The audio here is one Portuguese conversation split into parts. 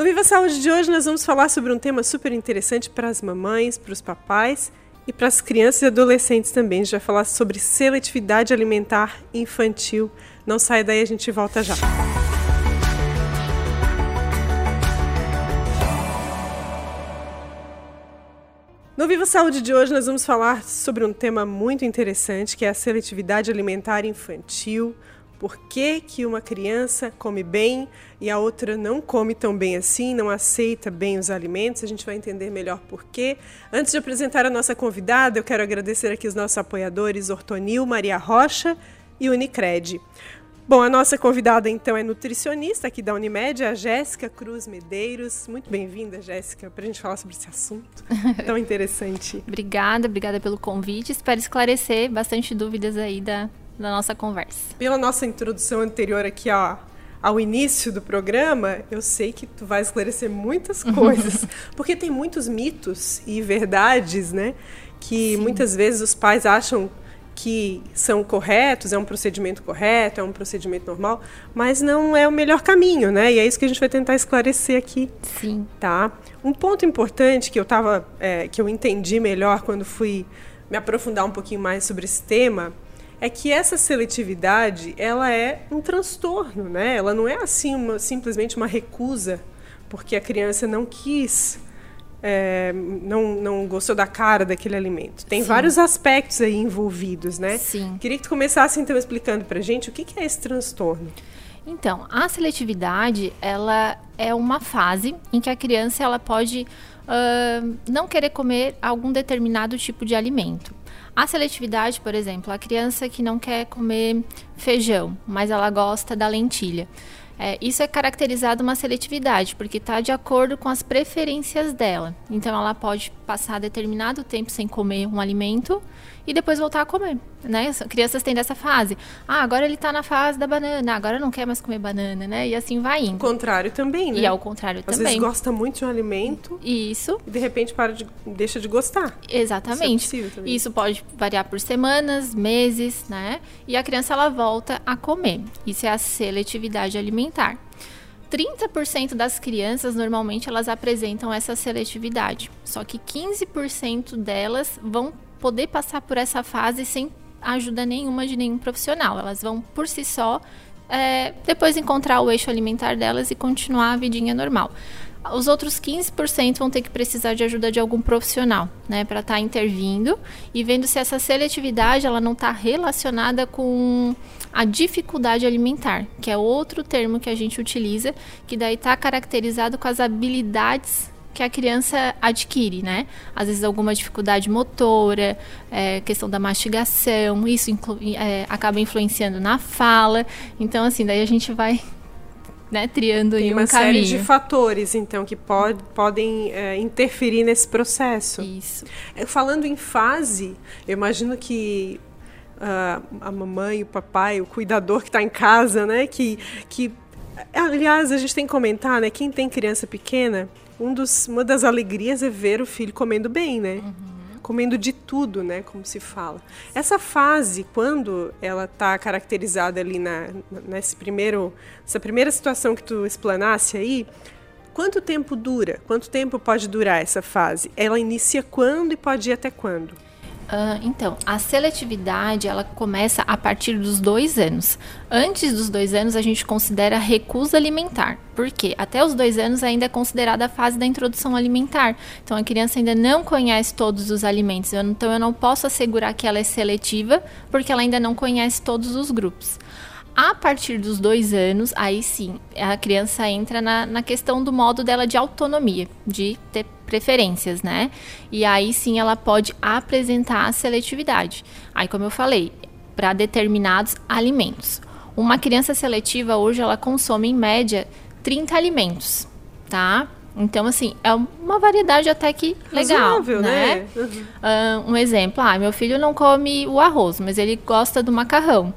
No Viva Saúde de hoje nós vamos falar sobre um tema super interessante para as mamães, para os papais e para as crianças e adolescentes também. A gente vai falar sobre seletividade alimentar infantil. Não saia daí, a gente volta já. No Viva Saúde de hoje nós vamos falar sobre um tema muito interessante que é a seletividade alimentar infantil por que, que uma criança come bem e a outra não come tão bem assim, não aceita bem os alimentos. A gente vai entender melhor por quê. Antes de apresentar a nossa convidada, eu quero agradecer aqui os nossos apoiadores Ortonil, Maria Rocha e Unicred. Bom, a nossa convidada então é nutricionista aqui da Unimed, a Jéssica Cruz Medeiros. Muito bem-vinda, Jéssica, para a gente falar sobre esse assunto tão interessante. obrigada, obrigada pelo convite. Espero esclarecer bastante dúvidas aí da, da nossa conversa. Pela nossa introdução anterior aqui ó, ao início do programa, eu sei que tu vai esclarecer muitas coisas, porque tem muitos mitos e verdades, né, que Sim. muitas vezes os pais acham que são corretos, é um procedimento correto, é um procedimento normal, mas não é o melhor caminho, né? E é isso que a gente vai tentar esclarecer aqui. Sim. Tá? Um ponto importante que eu tava, é, que eu entendi melhor quando fui me aprofundar um pouquinho mais sobre esse tema é que essa seletividade ela é um transtorno, né? Ela não é assim uma, simplesmente uma recusa porque a criança não quis, é, não, não gostou da cara daquele alimento. Tem Sim. vários aspectos aí envolvidos, né? Sim. Queria que tu começasse então explicando para gente o que, que é esse transtorno. Então, a seletividade ela é uma fase em que a criança ela pode uh, não querer comer algum determinado tipo de alimento. A seletividade, por exemplo, a criança que não quer comer feijão, mas ela gosta da lentilha. É, isso é caracterizado uma seletividade, porque está de acordo com as preferências dela. Então, ela pode passar determinado tempo sem comer um alimento e depois voltar a comer, né? As crianças têm dessa fase. Ah, agora ele está na fase da banana, agora não quer mais comer banana, né? E assim vai indo. O contrário também, né? E ao contrário Às também. Às vezes gosta muito de um alimento. Isso. E de repente para de, deixa de gostar. Exatamente. Isso, é Isso pode variar por semanas, meses, né? E a criança ela volta a comer. Isso é a seletividade alimentar. 30% das crianças normalmente elas apresentam essa seletividade, só que 15% delas vão poder passar por essa fase sem ajuda nenhuma de nenhum profissional. Elas vão por si só é, depois encontrar o eixo alimentar delas e continuar a vidinha normal. Os outros 15% vão ter que precisar de ajuda de algum profissional, né, para estar tá intervindo e vendo se essa seletividade ela não está relacionada com a dificuldade alimentar, que é outro termo que a gente utiliza, que daí está caracterizado com as habilidades que a criança adquire, né? Às vezes alguma dificuldade motora, é, questão da mastigação, isso é, acaba influenciando na fala. Então, assim, daí a gente vai né, triando Tem em um uma caminho. série de fatores, então, que pod podem é, interferir nesse processo. Isso. É, falando em fase, eu imagino que uh, a mamãe, o papai, o cuidador que está em casa, né, que, que aliás, a gente tem que comentar, né, quem tem criança pequena um dos, uma das alegrias é ver o filho comendo bem, né? Uhum. Comendo de tudo, né? Como se fala. Essa fase, quando ela está caracterizada ali na, nesse primeiro, essa primeira situação que tu explanasse aí, quanto tempo dura? Quanto tempo pode durar essa fase? Ela inicia quando e pode ir até quando? Uh, então, a seletividade ela começa a partir dos dois anos. Antes dos dois anos, a gente considera recusa alimentar. Por quê? Até os dois anos ainda é considerada a fase da introdução alimentar. Então, a criança ainda não conhece todos os alimentos. Então, eu não posso assegurar que ela é seletiva, porque ela ainda não conhece todos os grupos. A partir dos dois anos, aí sim, a criança entra na, na questão do modo dela de autonomia, de ter preferências, né? E aí sim ela pode apresentar a seletividade. Aí, como eu falei, para determinados alimentos. Uma criança seletiva hoje ela consome em média 30 alimentos, tá? Então, assim, é uma variedade até que legal, Razoável, né? né? Uhum. Uh, um exemplo, ah, meu filho não come o arroz, mas ele gosta do macarrão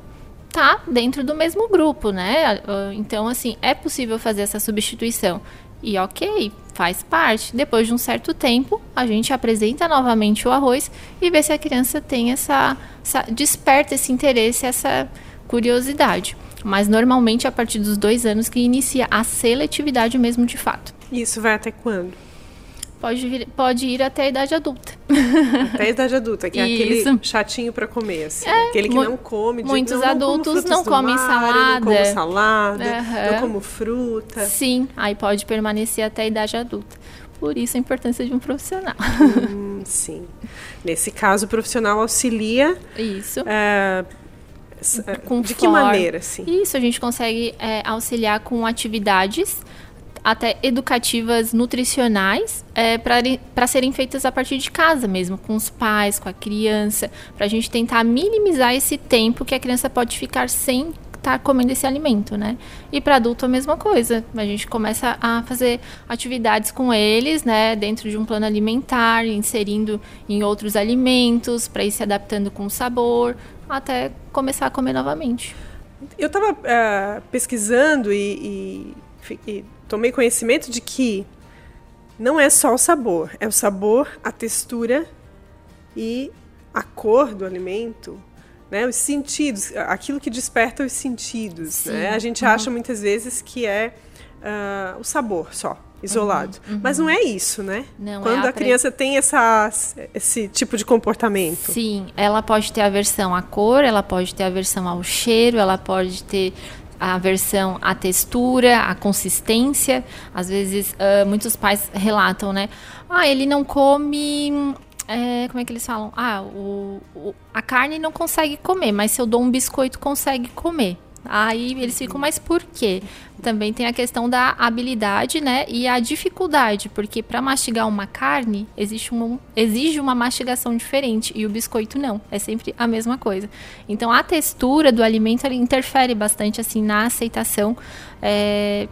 tá dentro do mesmo grupo, né? Então, assim, é possível fazer essa substituição. E ok, faz parte. Depois de um certo tempo, a gente apresenta novamente o arroz e vê se a criança tem essa, essa desperta esse interesse, essa curiosidade. Mas normalmente a partir dos dois anos que inicia a seletividade mesmo de fato. Isso vai até quando? Pode, vir, pode ir até a idade adulta. Até a idade adulta, que é Isso. aquele chatinho para comer, assim. É, aquele que não come. Muitos não, adultos não, não comem mar, salada. Não como salada, uhum. não como fruta. Sim, aí pode permanecer até a idade adulta. Por isso a importância de um profissional. Hum, sim. Nesse caso, o profissional auxilia. Isso. É, com de que maneira, sim? Isso, a gente consegue é, auxiliar com atividades até educativas nutricionais é, para serem feitas a partir de casa mesmo, com os pais, com a criança, para a gente tentar minimizar esse tempo que a criança pode ficar sem estar tá comendo esse alimento, né? E para adulto a mesma coisa. A gente começa a fazer atividades com eles, né, dentro de um plano alimentar, inserindo em outros alimentos, para ir se adaptando com o sabor, até começar a comer novamente. Eu estava uh, é, pesquisando e, e, e tomei conhecimento de que não é só o sabor, é o sabor, a textura e a cor do alimento, né? Os sentidos, aquilo que desperta os sentidos. Né? A gente uhum. acha muitas vezes que é uh, o sabor só, isolado. Uhum. Uhum. Mas não é isso, né? Não, é Quando é a, a criança tem essa, esse tipo de comportamento. Sim, ela pode ter aversão à cor, ela pode ter aversão ao cheiro, ela pode ter a versão, a textura, a consistência. Às vezes, uh, muitos pais relatam, né? Ah, ele não come. É, como é que eles falam? Ah, o, o, a carne não consegue comer, mas se eu dou um biscoito, consegue comer. Aí eles ficam, mas por quê? Também tem a questão da habilidade, né? E a dificuldade, porque para mastigar uma carne existe um, exige uma mastigação diferente e o biscoito não, é sempre a mesma coisa. Então a textura do alimento interfere bastante assim na aceitação é,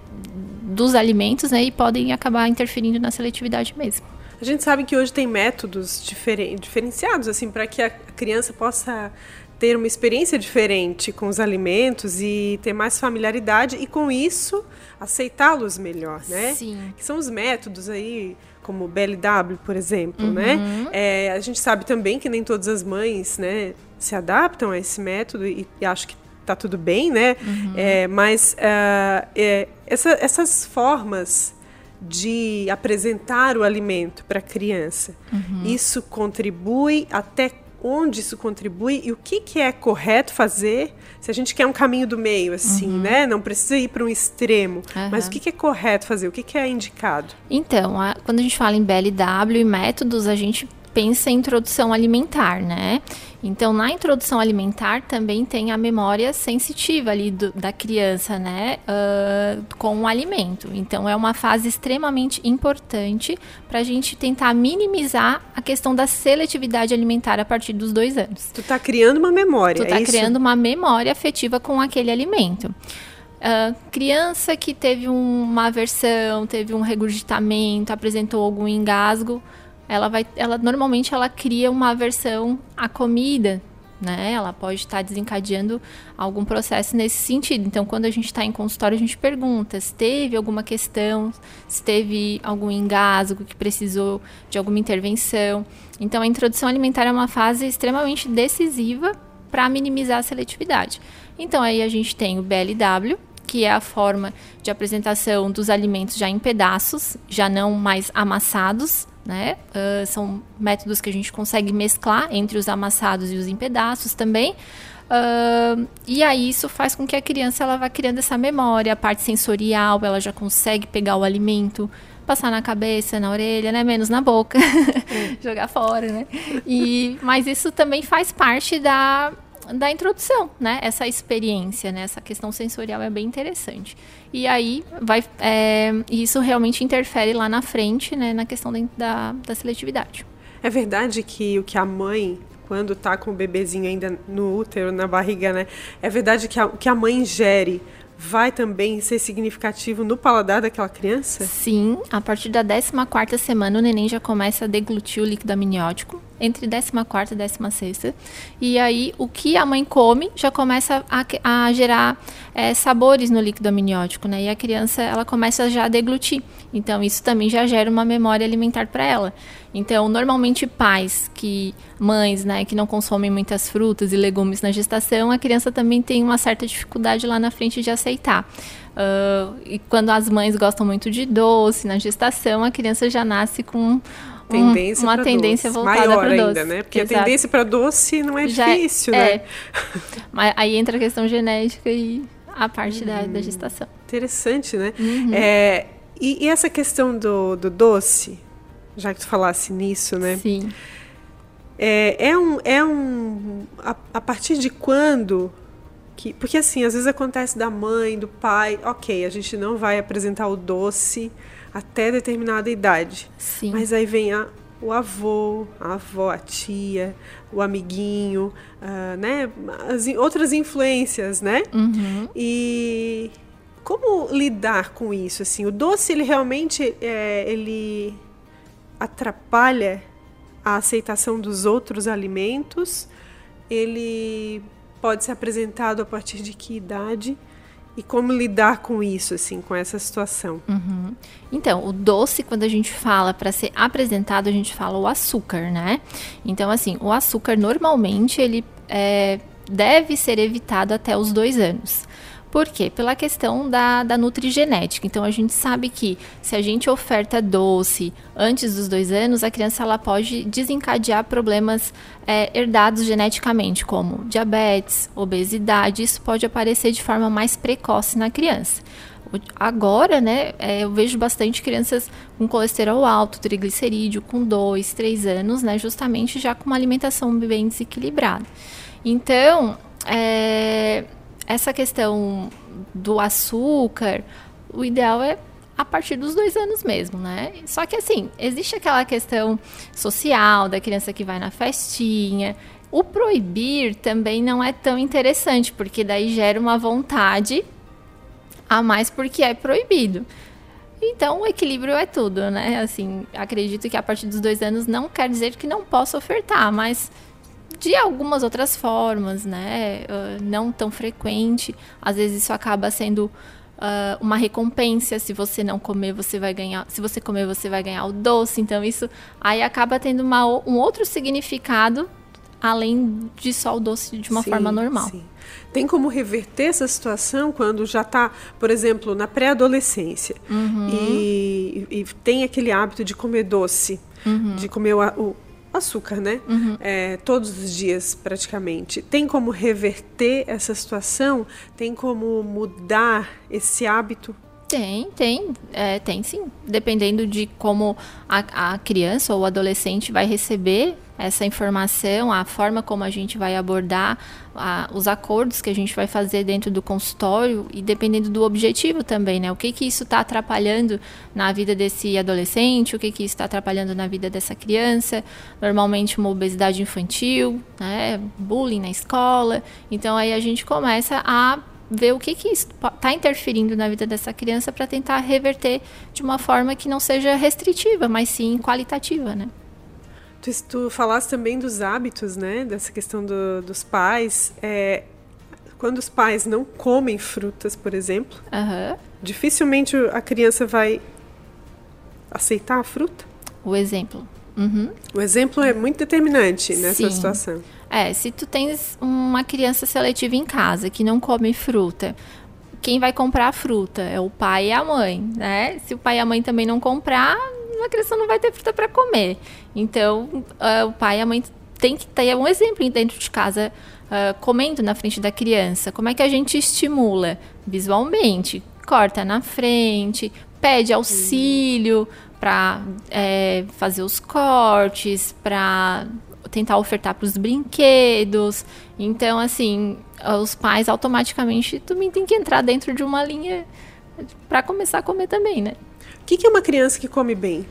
dos alimentos, né? E podem acabar interferindo na seletividade mesmo. A gente sabe que hoje tem métodos diferen diferenciados assim para que a criança possa ter uma experiência diferente com os alimentos e ter mais familiaridade e com isso aceitá-los melhor, né? Sim. Que são os métodos aí como o BLW, por exemplo, né? uhum. né? É, a gente sabe também que nem todas as mães, né, se adaptam a esse método e, e acho que tá tudo bem, né? Uhum. É, mas uh, é, essa, essas formas de apresentar o alimento para a criança, uhum. isso contribui até onde isso contribui e o que, que é correto fazer se a gente quer um caminho do meio, assim, uhum. né? Não precisa ir para um extremo. Uhum. Mas o que, que é correto fazer? O que, que é indicado? Então, a, quando a gente fala em BLW e métodos, a gente pensa em introdução alimentar, né? Então, na introdução alimentar também tem a memória sensitiva ali do, da criança, né, uh, com o alimento. Então, é uma fase extremamente importante para a gente tentar minimizar a questão da seletividade alimentar a partir dos dois anos. Tu está criando uma memória, Tu está é criando uma memória afetiva com aquele alimento. Uh, criança que teve um, uma aversão, teve um regurgitamento, apresentou algum engasgo, ela vai, ela normalmente ela cria uma aversão à comida, né? Ela pode estar desencadeando algum processo nesse sentido. Então, quando a gente está em consultório, a gente pergunta se teve alguma questão, se teve algum engasgo que precisou de alguma intervenção. Então, a introdução alimentar é uma fase extremamente decisiva para minimizar a seletividade. Então, aí a gente tem o BLW, que é a forma de apresentação dos alimentos já em pedaços, já não mais amassados, né? Uh, são métodos que a gente consegue mesclar entre os amassados e os em pedaços também. Uh, e aí isso faz com que a criança ela vá criando essa memória, a parte sensorial, ela já consegue pegar o alimento, passar na cabeça, na orelha, né? Menos na boca, jogar fora, né? E, mas isso também faz parte da da introdução, né? Essa experiência, né? Essa questão sensorial é bem interessante. E aí vai, é, isso realmente interfere lá na frente, né? Na questão da, da seletividade. É verdade que o que a mãe quando tá com o bebezinho ainda no útero, na barriga, né? É verdade que o que a mãe ingere vai também ser significativo no paladar daquela criança? Sim, a partir da 14ª semana o neném já começa a deglutir o líquido amniótico, entre 14ª e 16ª. E aí o que a mãe come já começa a, a gerar é, sabores no líquido amniótico, né? E a criança, ela começa já a deglutir. Então isso também já gera uma memória alimentar para ela. Então, normalmente pais que mães, né, que não consomem muitas frutas e legumes na gestação, a criança também tem uma certa dificuldade lá na frente de aceitar. Uh, e quando as mães gostam muito de doce na gestação, a criança já nasce com tendência uma tendência doce. voltada para doce. ainda, né? Porque Exato. a tendência para doce não é Já é, difícil, é, né? Mas aí entra a questão genética e a parte hum, da, da, hum, gestação. Interessante, né? Uhum. É, e, e, essa questão do, do doce, já que tu falasse nisso, né? Sim. É, é um. É um a, a partir de quando que, porque assim, às vezes acontece da mãe, do pai, ok, a gente não vai apresentar o doce até determinada idade. Sim. Mas aí vem a, o avô, a avó, a tia, o amiguinho, uh, né? As outras influências, né? Uhum. E como lidar com isso? Assim, o doce ele realmente é, ele atrapalha a aceitação dos outros alimentos. Ele pode ser apresentado a partir de que idade? E como lidar com isso, assim, com essa situação? Uhum. Então, o doce, quando a gente fala para ser apresentado, a gente fala o açúcar, né? Então, assim, o açúcar normalmente ele é, deve ser evitado até os dois anos. Por quê? Pela questão da, da nutrigenética. Então, a gente sabe que se a gente oferta doce antes dos dois anos, a criança ela pode desencadear problemas é, herdados geneticamente, como diabetes, obesidade. Isso pode aparecer de forma mais precoce na criança. Agora, né, é, eu vejo bastante crianças com colesterol alto, triglicerídeo, com 2, 3 anos, né, justamente já com uma alimentação bem desequilibrada. Então, é, essa questão do açúcar, o ideal é a partir dos dois anos mesmo, né? Só que assim, existe aquela questão social da criança que vai na festinha. O proibir também não é tão interessante, porque daí gera uma vontade a mais porque é proibido. Então, o equilíbrio é tudo, né? Assim, acredito que a partir dos dois anos não quer dizer que não possa ofertar, mas de algumas outras formas, né? Uh, não tão frequente. Às vezes isso acaba sendo uh, uma recompensa. Se você não comer, você vai ganhar. Se você comer, você vai ganhar o doce. Então isso aí acaba tendo uma, um outro significado além de só o doce de uma sim, forma normal. Sim. Tem como reverter essa situação quando já está, por exemplo, na pré-adolescência uhum. e, e, tem aquele hábito de comer doce, uhum. de comer o, o açúcar, né? Uhum. É, todos os dias, praticamente. Tem como reverter essa situação? Tem como mudar esse hábito? Tem, tem, é, tem sim. Dependendo de como a, a criança ou o adolescente vai receber essa informação, a forma como a gente vai abordar a, os acordos que a gente vai fazer dentro do consultório e dependendo do objetivo também, né? O que que isso está atrapalhando na vida desse adolescente, o que que isso está atrapalhando na vida dessa criança, normalmente uma obesidade infantil, né? Bullying na escola. Então aí a gente começa a ver o que que está interferindo na vida dessa criança para tentar reverter de uma forma que não seja restritiva, mas sim qualitativa, né? Tu, tu falaste também dos hábitos, né? Dessa questão do, dos pais. É, quando os pais não comem frutas, por exemplo, uhum. dificilmente a criança vai aceitar a fruta. O exemplo. Uhum. O exemplo é muito determinante nessa Sim. situação. É, se tu tens uma criança seletiva em casa que não come fruta, quem vai comprar a fruta é o pai e a mãe, né? Se o pai e a mãe também não comprar, a criança não vai ter fruta para comer. Então, uh, o pai e a mãe tem que ter um exemplo dentro de casa, uh, comendo na frente da criança. Como é que a gente estimula? Visualmente. Corta na frente, pede auxílio para é, fazer os cortes, para tentar ofertar para os brinquedos. Então, assim, os pais automaticamente também têm que entrar dentro de uma linha para começar a comer também, né? O que, que é uma criança que come bem?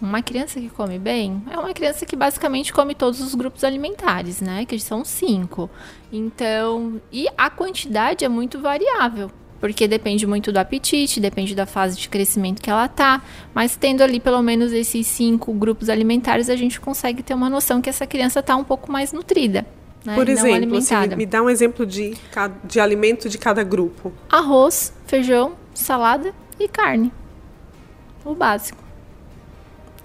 Uma criança que come bem é uma criança que basicamente come todos os grupos alimentares, né? Que são cinco. Então, e a quantidade é muito variável, porque depende muito do apetite, depende da fase de crescimento que ela tá. Mas tendo ali pelo menos esses cinco grupos alimentares, a gente consegue ter uma noção que essa criança está um pouco mais nutrida. Né? Por exemplo, assim, me dá um exemplo de, de alimento de cada grupo: arroz, feijão, salada e carne o básico.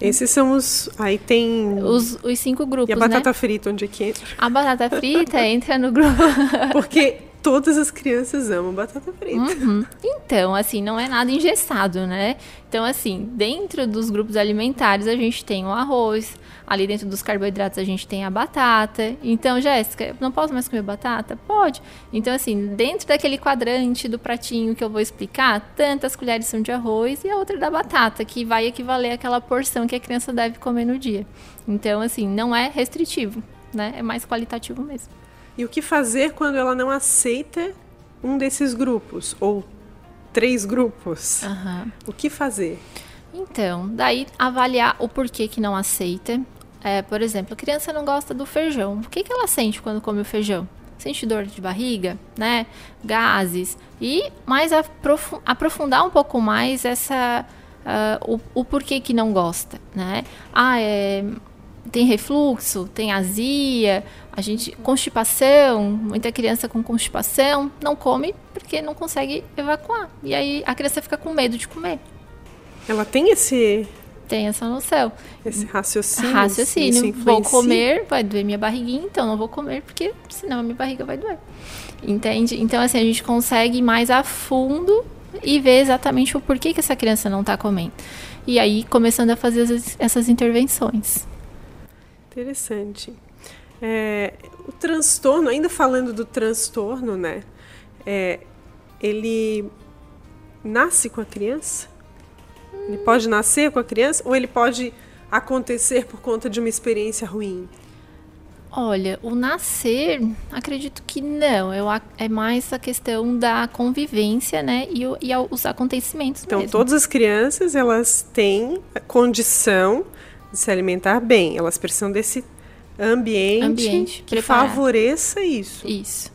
Esses são os. Aí tem. Os, os cinco grupos. E a batata né? frita, onde é que entra? A batata frita entra no grupo. Porque todas as crianças amam batata frita. Uhum. Então, assim, não é nada engessado, né? Então, assim, dentro dos grupos alimentares a gente tem o arroz, ali dentro dos carboidratos a gente tem a batata. Então, Jéssica, não posso mais comer batata? Pode. Então, assim, dentro daquele quadrante do pratinho que eu vou explicar, tantas colheres são de arroz e a outra da batata, que vai equivaler àquela porção que a criança deve comer no dia. Então, assim, não é restritivo, né? É mais qualitativo mesmo. E o que fazer quando ela não aceita um desses grupos? Ou três grupos? Uhum. O que fazer? Então, daí avaliar o porquê que não aceita. É, por exemplo, a criança não gosta do feijão. O que, que ela sente quando come o feijão? Sente dor de barriga, né? Gases. E mais aprofundar um pouco mais essa. Uh, o, o porquê que não gosta, né? Ah, é, tem refluxo, tem azia, a gente constipação, muita criança com constipação não come porque não consegue evacuar. E aí a criança fica com medo de comer. Ela tem esse tem essa noção. Esse raciocínio. Raciocínio. Vou comer, vai doer minha barriguinha, então não vou comer porque senão a minha barriga vai doer. Entende? Então assim a gente consegue ir mais a fundo e ver exatamente o porquê que essa criança não está comendo. E aí começando a fazer essas intervenções. Interessante. É, o transtorno, ainda falando do transtorno, né? É, ele nasce com a criança? Ele pode nascer com a criança ou ele pode acontecer por conta de uma experiência ruim? Olha, o nascer, acredito que não. Eu, é mais a questão da convivência, né? E, e os acontecimentos então, mesmo. todas as crianças, elas têm condição de se alimentar bem. Elas precisam desse ambiente, ambiente que favoreça isso. Isso.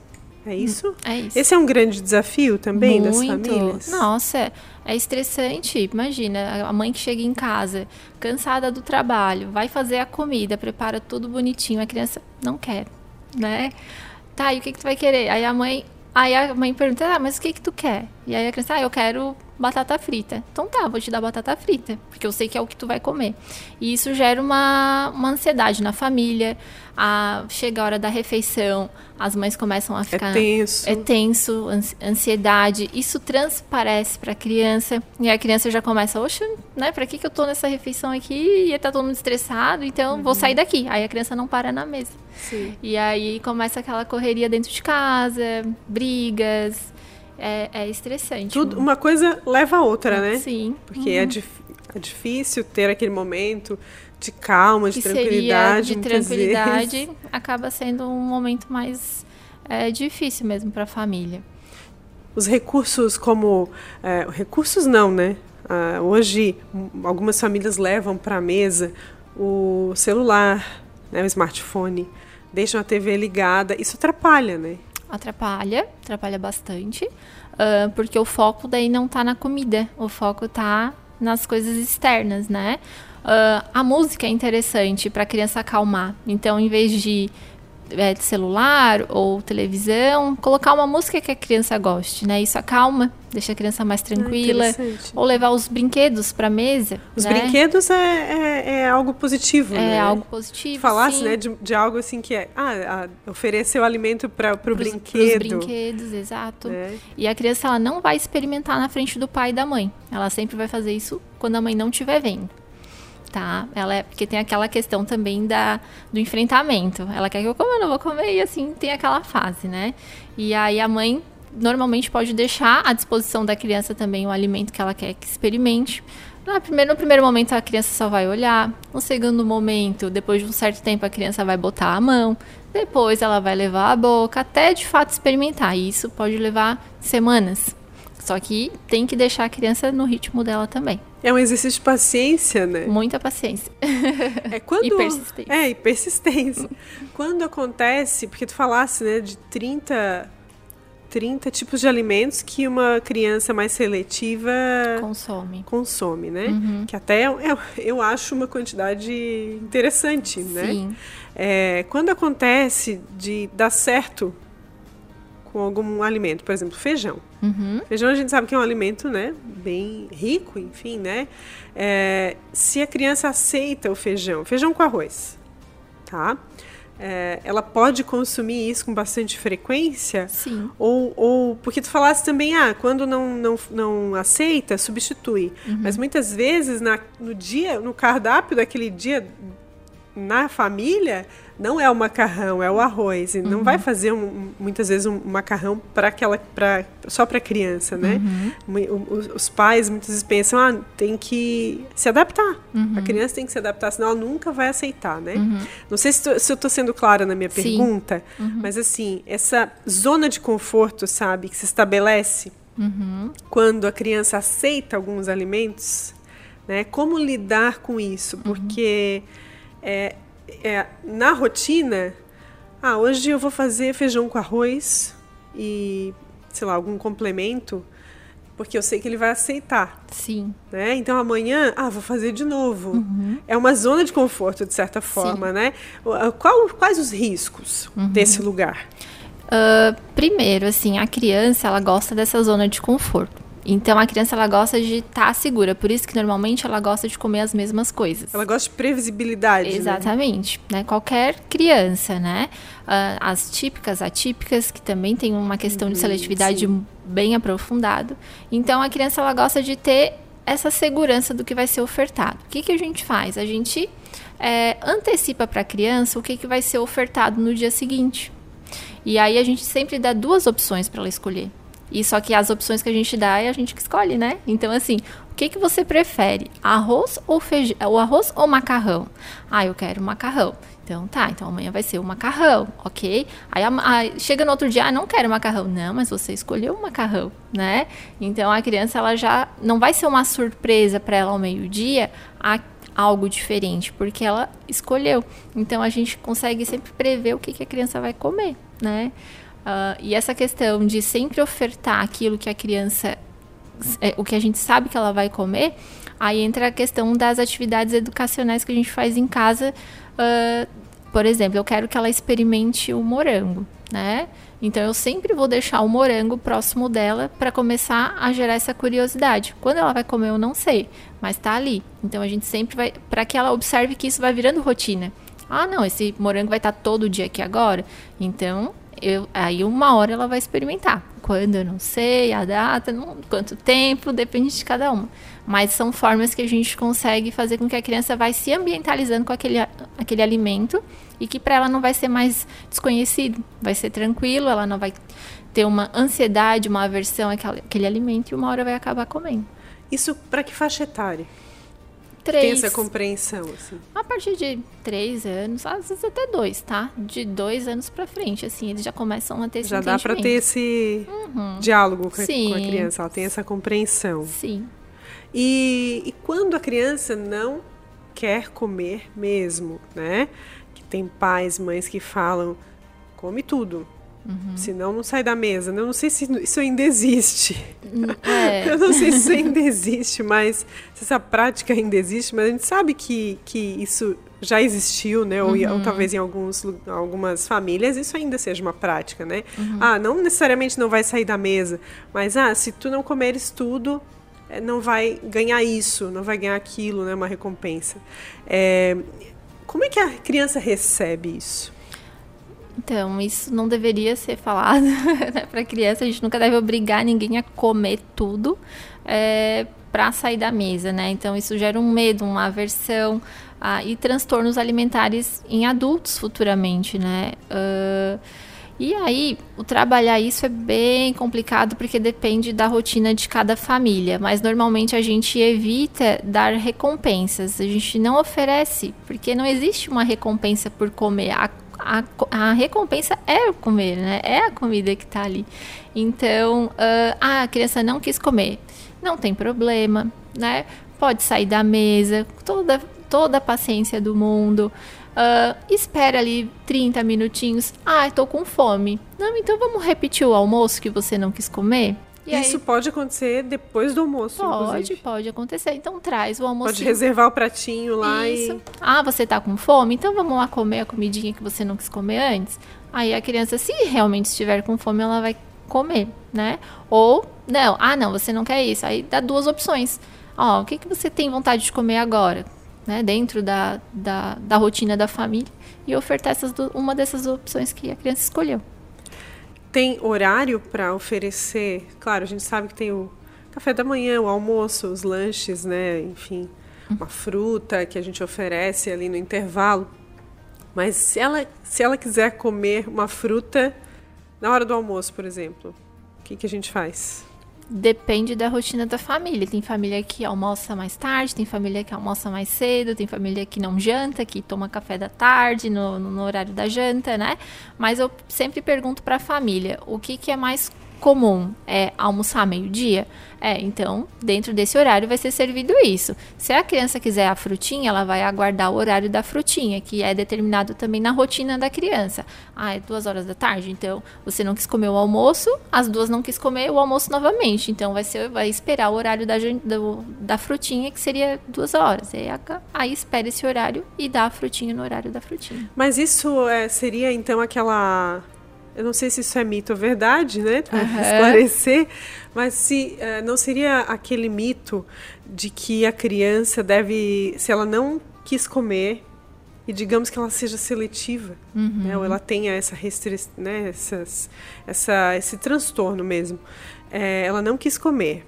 É isso? É isso. Esse é um grande desafio também Muito. das famílias? Nossa, é estressante. Imagina, a mãe que chega em casa, cansada do trabalho, vai fazer a comida, prepara tudo bonitinho, a criança não quer, né? Tá, e o que, que tu vai querer? Aí a mãe, aí a mãe pergunta, ah, mas o que que tu quer? E aí a criança, ah, eu quero batata frita. Então tá, vou te dar batata frita, porque eu sei que é o que tu vai comer. E isso gera uma, uma ansiedade na família. A, chega a hora da refeição, as mães começam a é ficar. É tenso. É tenso, ansiedade. Isso transparece para a criança. E a criança já começa, oxe, né? Pra que, que eu tô nessa refeição aqui? E tá todo mundo estressado, então uhum. vou sair daqui. Aí a criança não para na mesa. Sim. E aí começa aquela correria dentro de casa, brigas é, é estressante. Tudo, uma coisa leva a outra, né? Sim. Porque é uhum. é, dif é, difícil ter aquele momento de calma, de que tranquilidade. de tranquilidade vezes. acaba sendo um momento mais é, difícil mesmo para a família. Os recursos como é, recursos não, né? Ah, hoje algumas famílias levam para a mesa o celular, né, o smartphone, deixam a TV ligada. Isso atrapalha, né? Atrapalha, atrapalha bastante, uh, porque o foco daí não tá na comida, o foco tá nas coisas externas, né? Uh, a música é interessante para criança acalmar. Então, em vez de é, celular ou televisão, colocar uma música que a criança goste, né? Isso acalma, deixa a criança mais tranquila. Ah, ou levar os brinquedos para a mesa. Os né? brinquedos é, é, é, algo positivo, é né? É algo positivo. Falasse, né, de, de, algo assim que é ah, oferecer o alimento para o brinquedo. Os brinquedos, exato. É. E a criança ela não vai experimentar na frente do pai e da mãe. Ela sempre vai fazer isso quando a mãe não estiver vendo tá? Ela é porque tem aquela questão também da do enfrentamento. Ela quer que eu coma, eu não vou comer e assim tem aquela fase, né? E aí a mãe normalmente pode deixar à disposição da criança também o alimento que ela quer que experimente. No primeiro, no primeiro momento a criança só vai olhar, no segundo momento, depois de um certo tempo a criança vai botar a mão, depois ela vai levar a boca até de fato experimentar. E isso pode levar semanas. Só que tem que deixar a criança no ritmo dela também. É um exercício de paciência, né? Muita paciência. É quando... e persistência. É, e persistência. quando acontece, porque tu falasse, né, de 30, 30 tipos de alimentos que uma criança mais seletiva consome, consome né? Uhum. Que até eu, eu acho uma quantidade interessante, Sim. né? É, quando acontece de dar certo com algum alimento, por exemplo, feijão. Uhum. Feijão a gente sabe que é um alimento, né, bem rico, enfim, né? É, se a criança aceita o feijão, feijão com arroz, tá? é, ela pode consumir isso com bastante frequência? Sim. Ou, ou porque tu falasse também, ah, quando não, não, não aceita, substitui. Uhum. Mas muitas vezes na, no dia, no cardápio daquele dia na família, não é o macarrão, é o arroz. E uhum. não vai fazer um, muitas vezes um macarrão para aquela pra, só para criança, né? Uhum. Os, os, pais muitas vezes pensam, ah, tem que se adaptar. Uhum. A criança tem que se adaptar, senão ela nunca vai aceitar, né? Uhum. Não sei se, tu, se eu estou sendo clara na minha Sim. pergunta, uhum. mas assim, essa zona de conforto, sabe, que se estabelece uhum. quando a criança aceita alguns alimentos, né? Como lidar com isso? Porque é, é, na rotina, ah, hoje eu vou fazer feijão com arroz e, sei lá, algum complemento, porque eu sei que ele vai aceitar. Sim. Né? Então amanhã, ah, vou fazer de novo. Uhum. É uma zona de conforto, de certa forma, Sim. né? Qual, quais os riscos uhum. desse lugar? Uh, primeiro, assim, a criança, ela gosta dessa zona de conforto. Então a criança ela gosta de estar tá segura, por isso que normalmente ela gosta de comer as mesmas coisas. Ela gosta de previsibilidade. Né? Exatamente, né? né? Qualquer criança, né? Uh, as típicas, atípicas, que também tem uma questão de uhum, seletividade sim. bem aprofundado. Então a criança ela gosta de ter essa segurança do que vai ser ofertado. O que, que a gente faz? A gente é, antecipa para a criança o que, que vai ser ofertado no dia seguinte. E aí a gente sempre dá duas opções para ela escolher. E só que as opções que a gente dá é a gente que escolhe, né? Então, assim, o que, que você prefere? Arroz ou feijão? O arroz ou macarrão? Ah, eu quero macarrão. Então tá, então amanhã vai ser o macarrão, ok? Aí a, a, chega no outro dia, ah, não quero macarrão. Não, mas você escolheu o macarrão, né? Então a criança, ela já não vai ser uma surpresa para ela ao meio-dia algo diferente, porque ela escolheu. Então a gente consegue sempre prever o que, que a criança vai comer, né? Uh, e essa questão de sempre ofertar aquilo que a criança, é, o que a gente sabe que ela vai comer, aí entra a questão das atividades educacionais que a gente faz em casa. Uh, por exemplo, eu quero que ela experimente o morango, né? Então eu sempre vou deixar o morango próximo dela para começar a gerar essa curiosidade. Quando ela vai comer, eu não sei, mas tá ali. Então a gente sempre vai para que ela observe que isso vai virando rotina. Ah, não, esse morango vai estar tá todo dia aqui agora. Então eu, aí uma hora ela vai experimentar. Quando eu não sei, a data, não, quanto tempo, depende de cada uma. Mas são formas que a gente consegue fazer com que a criança vai se ambientalizando com aquele, aquele alimento e que para ela não vai ser mais desconhecido, vai ser tranquilo, ela não vai ter uma ansiedade, uma aversão àquele, àquele alimento e uma hora vai acabar comendo. Isso para que faixa etária? Três. Tem essa compreensão, assim. A partir de três anos, às vezes até dois, tá? De dois anos pra frente, assim, eles já começam a ter esse Já dá pra ter esse uhum. diálogo com, com, a criança, ela tem essa compreensão. Sim. E, e quando a criança não quer comer mesmo, né? Que tem pais, mães que falam, come tudo. Uhum. Senão não sai da mesa. Eu não sei se isso ainda existe. Hum, é. Eu não sei se isso ainda existe, mas se essa prática ainda existe, mas a gente sabe que, que isso já existiu, né? Ou, uhum. ou talvez em alguns, algumas famílias isso ainda seja uma prática, né? Uhum. Ah, não necessariamente não vai sair da mesa, mas ah, se tu não comeres tudo, eh, não vai ganhar isso, não vai ganhar aquilo, né? Uma recompensa. É, como é que a criança recebe isso? Então, isso não deveria ser falado né, para criança. A gente nunca deve obrigar ninguém a comer tudo é, para sair da mesa, né? Então, isso gera um medo, uma aversão ah, e transtornos alimentares em adultos futuramente, né? Uh, e aí, o trabalhar isso é bem complicado porque depende da rotina de cada família, mas normalmente a gente evita dar recompensas. A gente não oferece, porque não existe uma recompensa por comer. A a, a recompensa é comer, né? É a comida que está ali. Então, uh, a criança não quis comer. Não tem problema, né? Pode sair da mesa, toda, toda a paciência do mundo. Uh, espera ali 30 minutinhos. Ah, estou com fome. Não, então vamos repetir o almoço que você não quis comer? E Isso aí... pode acontecer depois do almoço, Pode, inclusive. pode acontecer. Então traz o almoço. Pode reservar o pratinho lá Isso. e... Ah, você tá com fome? Então vamos lá comer a comidinha que você não quis comer antes? Aí a criança, se realmente estiver com fome, ela vai comer, né? Ou, não, ah não, você não quer isso. Aí dá duas opções. Ó, o que, que você tem vontade de comer agora? né, dentro da, da, da, rotina da família e ofertar essas, uma dessas opções que a criança escolheu. Tem horário para oferecer? Claro, a gente sabe que tem o café da manhã, o almoço, os lanches, né? Enfim, uma fruta que a gente oferece ali no intervalo. Mas se ela, se ela quiser comer uma fruta na hora do almoço, por exemplo, o que, que a gente faz? Depende da rotina da família. Tem família que almoça mais tarde, tem família que almoça mais cedo, tem família que não janta, que toma café da tarde no, no horário da janta, né? Mas eu sempre pergunto para a família o que, que é mais comum é almoçar meio-dia? É, então, dentro desse horário vai ser servido isso. Se a criança quiser a frutinha, ela vai aguardar o horário da frutinha, que é determinado também na rotina da criança. Ah, é duas horas da tarde, então você não quis comer o almoço, as duas não quis comer o almoço novamente. Então vai ser, vai esperar o horário da, do, da frutinha, que seria duas horas. Aí, aí espera esse horário e dá a frutinha no horário da frutinha. Mas isso é, seria então aquela eu não sei se isso é mito ou verdade, né? Para uhum. esclarecer, mas se uh, não seria aquele mito de que a criança deve, se ela não quis comer e digamos que ela seja seletiva, uhum. né? ou ela tenha essa restrição, né? Essas, essa, esse transtorno mesmo, é, ela não quis comer.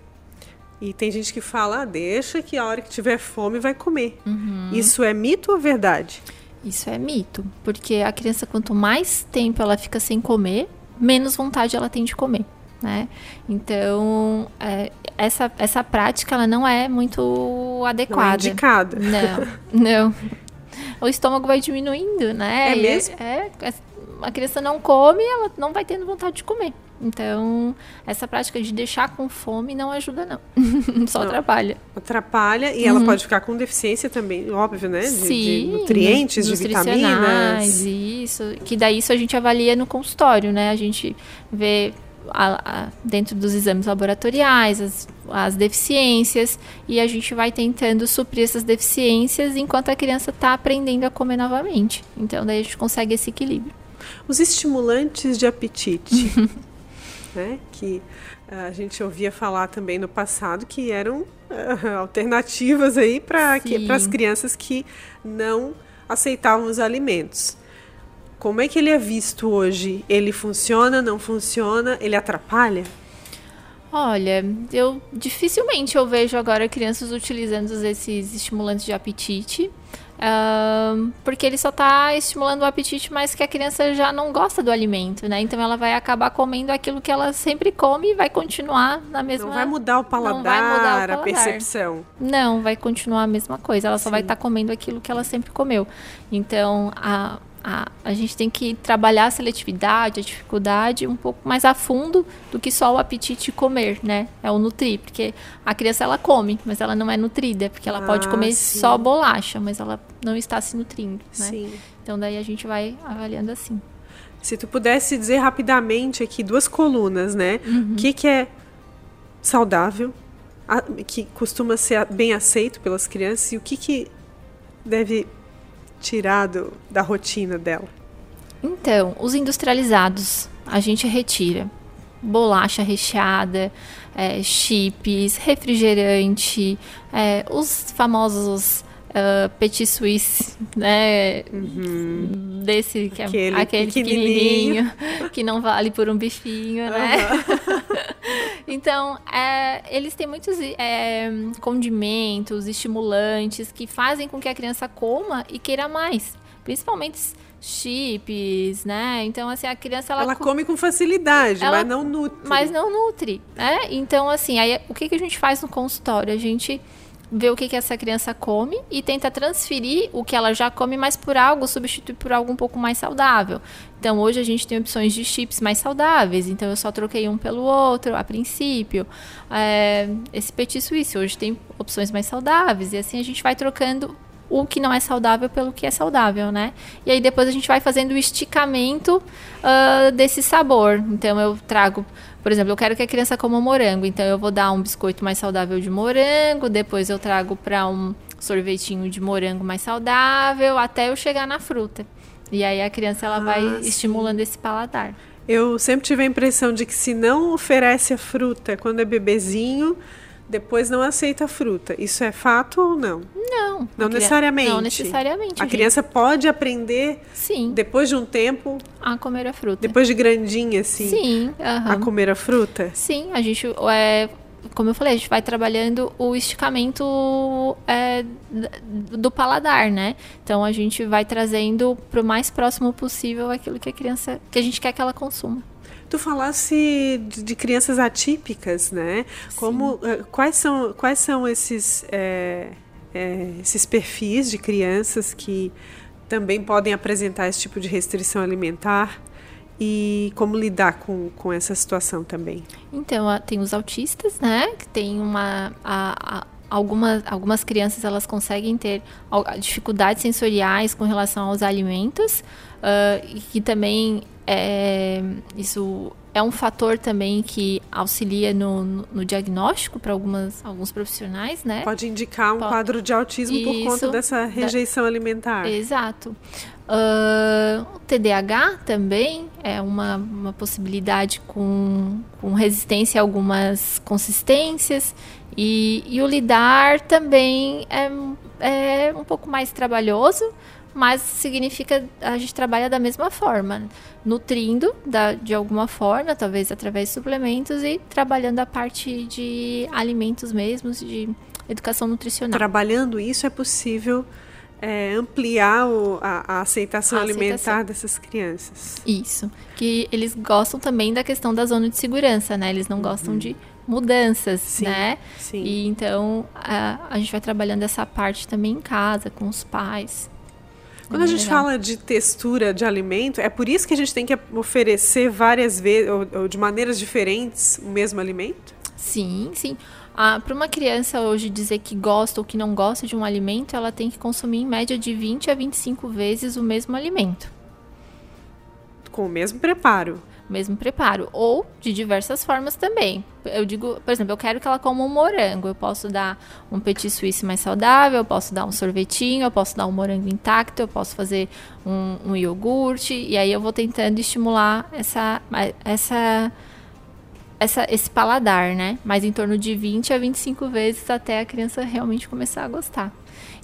E tem gente que fala, ah, deixa que a hora que tiver fome vai comer. Uhum. Isso é mito ou verdade? Isso é mito, porque a criança quanto mais tempo ela fica sem comer, menos vontade ela tem de comer. Né? Então, é, essa, essa prática ela não é muito adequada. Não é indicada. Não, não. O estômago vai diminuindo, né? É mesmo? É, a criança não come, ela não vai tendo vontade de comer. Então, essa prática de deixar com fome não ajuda, não. Só não, atrapalha. Atrapalha e uhum. ela pode ficar com deficiência também, óbvio, né? De, Sim, de nutrientes, de vitaminas. Isso. Que daí isso a gente avalia no consultório, né? A gente vê a, a, dentro dos exames laboratoriais as, as deficiências e a gente vai tentando suprir essas deficiências enquanto a criança está aprendendo a comer novamente. Então, daí a gente consegue esse equilíbrio. Os estimulantes de apetite. né? Que a gente ouvia falar também no passado que eram uh, alternativas aí para as crianças que não aceitavam os alimentos. Como é que ele é visto hoje? Ele funciona, não funciona? Ele atrapalha? Olha, eu dificilmente eu vejo agora crianças utilizando esses estimulantes de apetite porque ele só está estimulando o apetite, mas que a criança já não gosta do alimento, né? Então ela vai acabar comendo aquilo que ela sempre come e vai continuar na mesma. Não vai mudar o paladar, mudar o paladar. a percepção. Não, vai continuar a mesma coisa. Ela só Sim. vai estar tá comendo aquilo que ela sempre comeu. Então a, a, a gente tem que trabalhar a seletividade, a dificuldade um pouco mais a fundo do que só o apetite comer, né? É o nutrir, porque a criança ela come, mas ela não é nutrida, porque ela ah, pode comer sim. só bolacha, mas ela não está se nutrindo, né? Sim. Então daí a gente vai avaliando assim. Se tu pudesse dizer rapidamente aqui duas colunas, né? Uhum. O que, que é saudável, que costuma ser bem aceito pelas crianças e o que, que deve tirado da rotina dela? Então, os industrializados a gente retira. Bolacha recheada, é, chips, refrigerante, é, os famosos uh, petit suisse, né? Uhum. Desse que é aquele, aquele pequenininho, que não vale por um bifinho, uhum. né? então, é, eles têm muitos é, condimentos, estimulantes que fazem com que a criança coma e queira mais. Principalmente chips, né? Então, assim, a criança... Ela, ela come com facilidade, ela, mas não nutre. Mas não nutre, né? Então, assim, aí o que, que a gente faz no consultório? A gente vê o que, que essa criança come e tenta transferir o que ela já come, mas por algo, substituir por algo um pouco mais saudável. Então, hoje a gente tem opções de chips mais saudáveis, então eu só troquei um pelo outro a princípio. É, esse petit suisse hoje tem opções mais saudáveis, e assim a gente vai trocando o que não é saudável pelo que é saudável, né? E aí depois a gente vai fazendo o esticamento uh, desse sabor. Então eu trago por exemplo, eu quero que a criança coma morango, então eu vou dar um biscoito mais saudável de morango, depois eu trago para um sorvetinho de morango mais saudável, até eu chegar na fruta. E aí a criança ela ah, vai sim. estimulando esse paladar. Eu sempre tive a impressão de que se não oferece a fruta quando é bebezinho, depois não aceita a fruta. Isso é fato ou não? Não. Não necessariamente. Não necessariamente. A gente. criança pode aprender, Sim. depois de um tempo, a comer a fruta. Depois de grandinha, assim. Sim. A comer a fruta. Sim, a gente é, como eu falei, a gente vai trabalhando o esticamento é, do paladar, né? Então a gente vai trazendo para o mais próximo possível aquilo que a criança, que a gente quer que ela consuma. Tu falasse de, de crianças atípicas, né? Como, uh, quais, são, quais são esses, é, é, esses perfis de crianças que também podem apresentar esse tipo de restrição alimentar? e como lidar com, com essa situação também? Então, tem os autistas, né? Que tem uma. A, a, algumas, algumas crianças elas conseguem ter dificuldades sensoriais com relação aos alimentos, uh, e que também é, isso é um fator também que auxilia no, no, diagnóstico para alguns profissionais, né? Pode indicar um Pode, quadro de autismo isso, por conta dessa rejeição da, alimentar. Exato. Uh, o TDAH também é uma, uma possibilidade com, com resistência a algumas consistências. E, e o lidar também é, é um pouco mais trabalhoso, mas significa a gente trabalha da mesma forma, nutrindo da, de alguma forma, talvez através de suplementos e trabalhando a parte de alimentos mesmos, de educação nutricional. Trabalhando isso é possível é, ampliar o, a, a, aceitação a, alimentar aceitação. dessas crianças. Isso. Que eles gostam também da questão da zona de segurança, né? Eles não uhum. gostam de mudanças, sim, né? Sim. E então a, a gente vai trabalhando essa parte também em casa, com os pais. Quando a gente legal. fala de textura de alimento, é por isso que a gente tem que oferecer várias vezes, ou, ou de maneiras diferentes, o mesmo alimento? Sim, sim. Ah, Para uma criança hoje dizer que gosta ou que não gosta de um alimento, ela tem que consumir em média de 20 a 25 vezes o mesmo alimento. Com o mesmo preparo. Mesmo preparo. Ou de diversas formas também. Eu digo, por exemplo, eu quero que ela coma um morango. Eu posso dar um petit suisse mais saudável, eu posso dar um sorvetinho, eu posso dar um morango intacto, eu posso fazer um, um iogurte. E aí eu vou tentando estimular essa, essa essa, esse paladar, né? Mas em torno de 20 a 25 vezes até a criança realmente começar a gostar.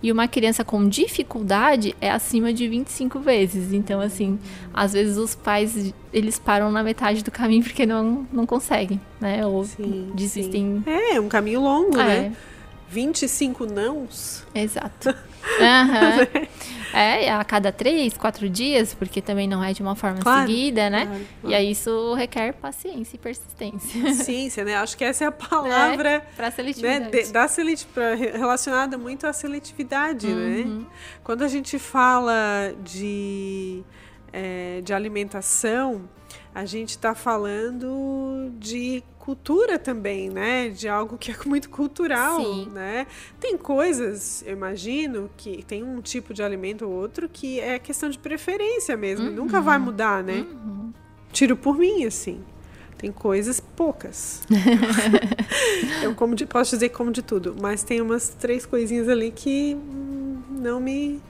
E uma criança com dificuldade é acima de 25 vezes. Então, assim, às vezes os pais, eles param na metade do caminho porque não, não conseguem, né? Ou sim, desistem. Sim. É, é um caminho longo, é. né? 25 nãos. Exato. Uhum. É, a cada três, quatro dias, porque também não é de uma forma claro, seguida, né? Claro, claro. E aí isso requer paciência e persistência. Ciência, né? Acho que essa é a palavra. É, para seletividade. Né? De, da selet, pra, relacionada muito à seletividade, né? uhum. né? Quando a gente fala de, é, de alimentação, a gente está falando de cultura também, né? De algo que é muito cultural, Sim. né? Tem coisas, eu imagino, que tem um tipo de alimento ou outro que é questão de preferência mesmo, uhum. nunca vai mudar, né? Uhum. Tiro por mim, assim. Tem coisas poucas. eu como de, posso dizer como de tudo, mas tem umas três coisinhas ali que não me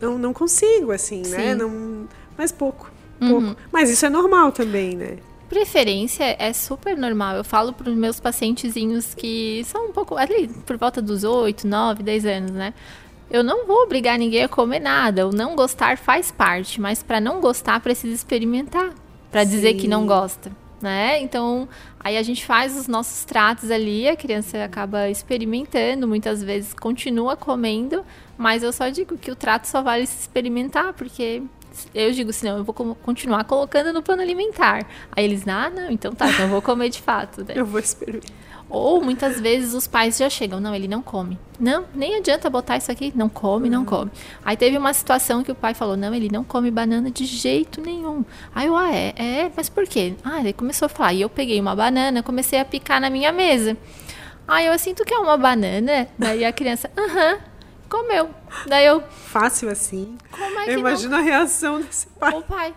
não, não consigo assim, né? Sim. né? Não, mas pouco, pouco. Uhum. Mas isso é normal também, né? Preferência é super normal. Eu falo para os meus pacientezinhos que são um pouco ali por volta dos 8, 9, 10 anos, né? Eu não vou obrigar ninguém a comer nada. O não gostar faz parte, mas para não gostar precisa experimentar para dizer que não gosta, né? Então, aí a gente faz os nossos tratos ali, a criança acaba experimentando, muitas vezes continua comendo, mas eu só digo que o trato só vale se experimentar, porque eu digo assim, não, eu vou continuar colocando no plano alimentar. Aí eles, ah, não, então tá, então eu vou comer de fato. Né? eu vou experimentar. Ou muitas vezes os pais já chegam, não, ele não come. Não, nem adianta botar isso aqui, não come, não uhum. come. Aí teve uma situação que o pai falou, não, ele não come banana de jeito nenhum. Aí eu, ah, é, é, mas por quê? Ah, ele começou a falar, e eu peguei uma banana, comecei a picar na minha mesa. Aí eu assim, tu quer uma banana? Daí a criança, aham. Uh -huh comeu. Daí eu. Fácil assim. Como é que Eu imagino a reação desse pai. O pai.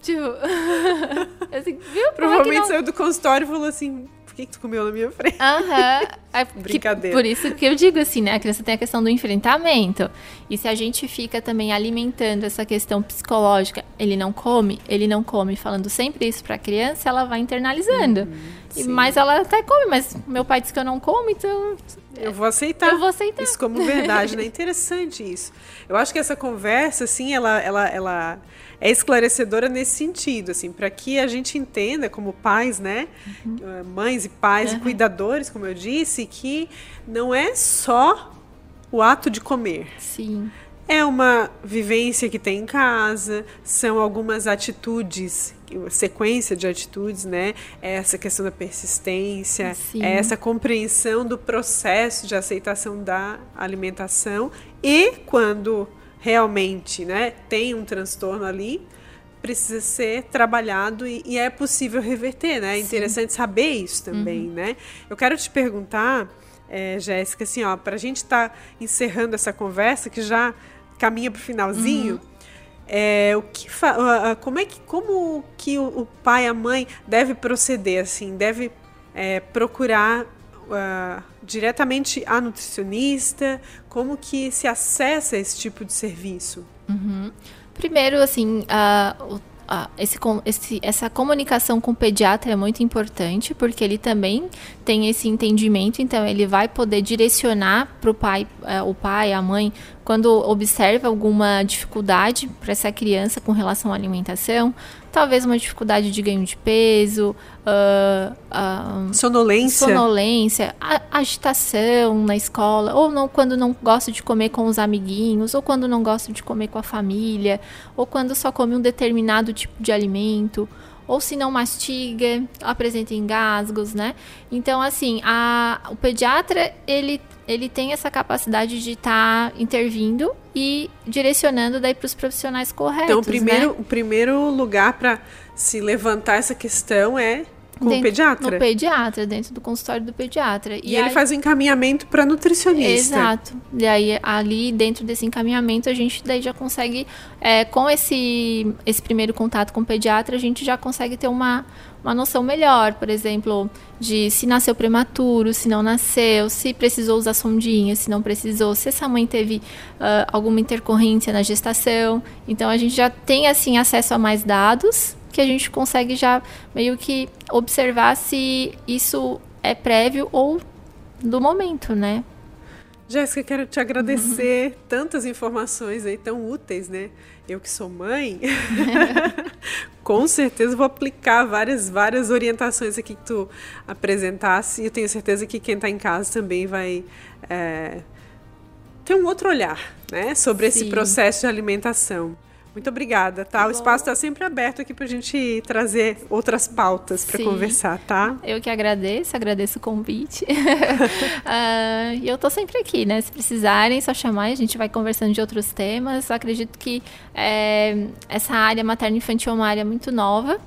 Tipo. assim, viu? Provavelmente é saiu do consultório e falou assim: por que, que tu comeu na minha frente? Aham. Uhum. Brincadeira. por isso que eu digo assim, né? A criança tem a questão do enfrentamento. E se a gente fica também alimentando essa questão psicológica, ele não come, ele não come, falando sempre isso para a criança, ela vai internalizando. Uhum, mas ela até come, mas meu pai disse que eu não como, então eu vou aceitar. Eu vou aceitar. Isso como verdade, né? Interessante isso. Eu acho que essa conversa, assim, ela, ela, ela é esclarecedora nesse sentido, assim, para que a gente entenda como pais, né, uhum. Mães e pais uhum. e cuidadores, como eu disse, que não é só o ato de comer. Sim. É uma vivência que tem em casa, são algumas atitudes, sequência de atitudes, né? É essa questão da persistência, Sim. é essa compreensão do processo de aceitação da alimentação e quando realmente, né, tem um transtorno ali, precisa ser trabalhado e, e é possível reverter, né? É interessante saber isso também, uhum. né? Eu quero te perguntar, é, Jéssica, assim, ó, para a gente estar tá encerrando essa conversa que já caminha para o finalzinho. Uhum. É, o que como é que como que o, o, pai a mãe deve proceder assim deve é, procurar uh, diretamente a nutricionista como que se acessa esse tipo de serviço uhum. primeiro assim esse, esse, essa comunicação com o pediatra é muito importante, porque ele também tem esse entendimento, então ele vai poder direcionar para o pai, eh, o pai, a mãe, quando observa alguma dificuldade para essa criança com relação à alimentação, talvez uma dificuldade de ganho de peso, uh, uh, sonolência, sonolência agitação na escola, ou não, quando não gosta de comer com os amiguinhos, ou quando não gosta de comer com a família, ou quando só come um determinado tipo de alimento, ou se não mastiga, apresenta engasgos, né? Então, assim, a, o pediatra, ele, ele tem essa capacidade de estar tá intervindo e direcionando daí para os profissionais corretos, Então, o primeiro, né? o primeiro lugar para se levantar essa questão é com dentro, o pediatra? No pediatra, dentro do consultório do pediatra. E, e ele aí, faz o encaminhamento para nutricionista. Exato. E aí, ali, dentro desse encaminhamento, a gente daí já consegue, é, com esse, esse primeiro contato com o pediatra, a gente já consegue ter uma, uma noção melhor, por exemplo, de se nasceu prematuro, se não nasceu, se precisou usar sondinha, se não precisou, se essa mãe teve uh, alguma intercorrência na gestação. Então, a gente já tem, assim, acesso a mais dados que a gente consegue já meio que observar se isso é prévio ou do momento, né? Jéssica, quero te agradecer tantas informações aí tão úteis, né? Eu que sou mãe, com certeza vou aplicar várias, várias orientações aqui que tu apresentasse e eu tenho certeza que quem está em casa também vai é, ter um outro olhar, né? Sobre Sim. esse processo de alimentação. Muito obrigada, tá? tá o espaço está sempre aberto aqui para a gente trazer outras pautas para conversar, tá? Eu que agradeço, agradeço o convite. uh, e eu estou sempre aqui, né? Se precisarem, só chamar, a gente vai conversando de outros temas. Eu acredito que é, essa área materno-infantil é uma área muito nova.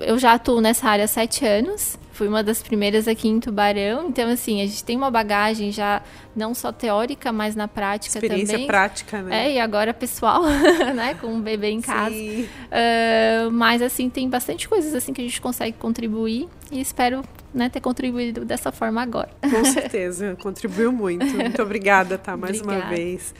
Eu já atuo nessa área há sete anos fui uma das primeiras aqui em Tubarão, então assim, a gente tem uma bagagem já não só teórica, mas na prática Experiência também. prática, né? É, e agora pessoal, né, com um bebê em casa. Uh, mas assim, tem bastante coisas assim que a gente consegue contribuir e espero né, ter contribuído dessa forma agora. Com certeza, contribuiu muito. Muito obrigada, tá? Mais obrigada. uma vez.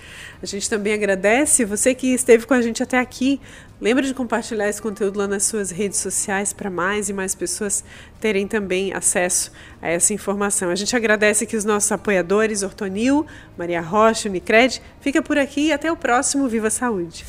A gente também agradece você que esteve com a gente até aqui. Lembra de compartilhar esse conteúdo lá nas suas redes sociais para mais e mais pessoas terem também acesso a essa informação. A gente agradece aqui os nossos apoiadores, Ortonil, Maria Rocha, Unicred. Fica por aqui e até o próximo Viva Saúde.